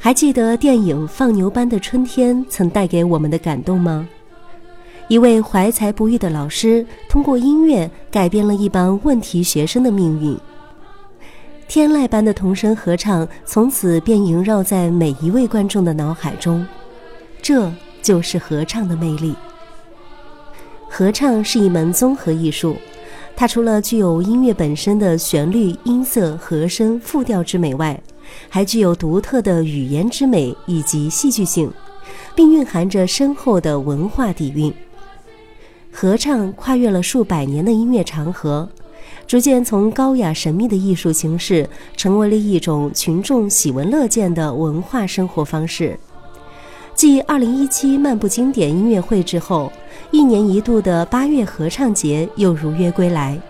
还记得电影《放牛班的春天》曾带给我们的感动吗？一位怀才不遇的老师，通过音乐改变了一帮问题学生的命运。天籁般的童声合唱，从此便萦绕在每一位观众的脑海中。这就是合唱的魅力。合唱是一门综合艺术，它除了具有音乐本身的旋律、音色、和声、复调之美外，还具有独特的语言之美以及戏剧性，并蕴含着深厚的文化底蕴。合唱跨越了数百年的音乐长河，逐渐从高雅神秘的艺术形式，成为了一种群众喜闻乐见的文化生活方式。继2017漫步经典音乐会之后，一年一度的八月合唱节又如约归来。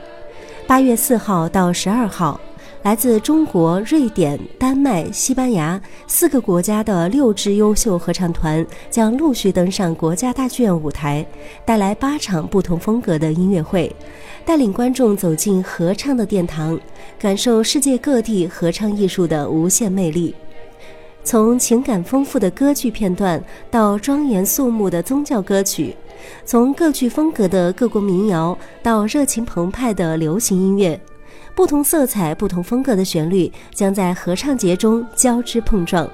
八月四号到十二号。来自中国、瑞典、丹麦、西班牙四个国家的六支优秀合唱团将陆续登上国家大剧院舞台，带来八场不同风格的音乐会，带领观众走进合唱的殿堂，感受世界各地合唱艺术的无限魅力。从情感丰富的歌剧片段到庄严肃穆的宗教歌曲，从各具风格的各国民谣到热情澎湃的流行音乐。不同色彩、不同风格的旋律将在合唱节中交织碰撞。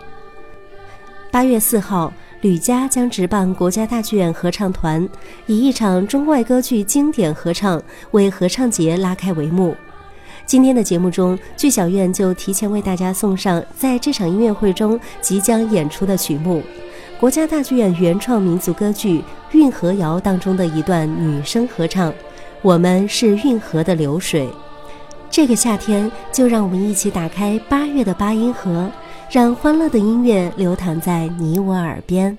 八月四号，吕嘉将执棒国家大剧院合唱团，以一场中外歌剧经典合唱为合唱节拉开帷幕。今天的节目中，剧小院就提前为大家送上在这场音乐会中即将演出的曲目——国家大剧院原创民族歌剧《运河谣》当中的一段女声合唱：“我们是运河的流水。”这个夏天，就让我们一起打开八月的八音盒，让欢乐的音乐流淌在你我耳边。